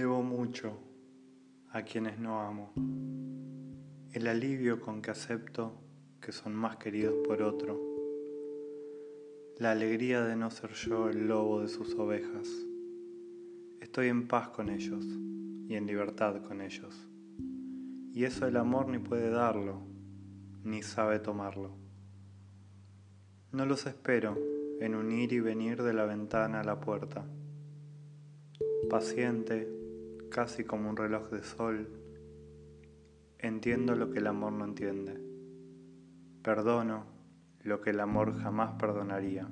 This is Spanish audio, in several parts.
apoyo a quienes no amo, el alivio con que acepto que son más queridos por otro, la alegría de no ser yo el lobo de sus ovejas. Estoy en paz con ellos y en libertad con ellos. Y eso el amor ni puede darlo, ni sabe tomarlo. No los espero en un ir y venir de la ventana a la puerta. Paciente, casi como un reloj de sol, entiendo lo que el amor no entiende. Perdono lo que el amor jamás perdonaría.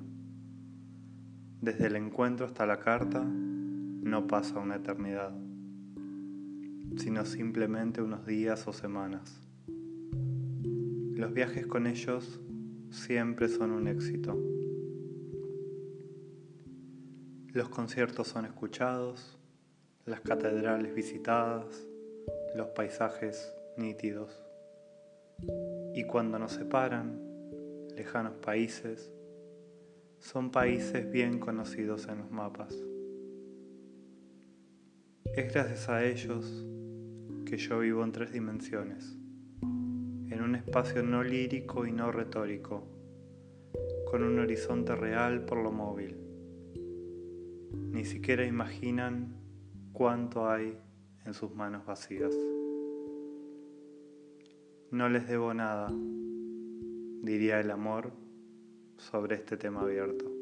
Desde el encuentro hasta la carta no pasa una eternidad, sino simplemente unos días o semanas. Los viajes con ellos siempre son un éxito. Los conciertos son escuchados, las catedrales visitadas, los paisajes nítidos. Y cuando nos separan, lejanos países, son países bien conocidos en los mapas. Es gracias a ellos que yo vivo en tres dimensiones en un espacio no lírico y no retórico, con un horizonte real por lo móvil. Ni siquiera imaginan cuánto hay en sus manos vacías. No les debo nada, diría el amor sobre este tema abierto.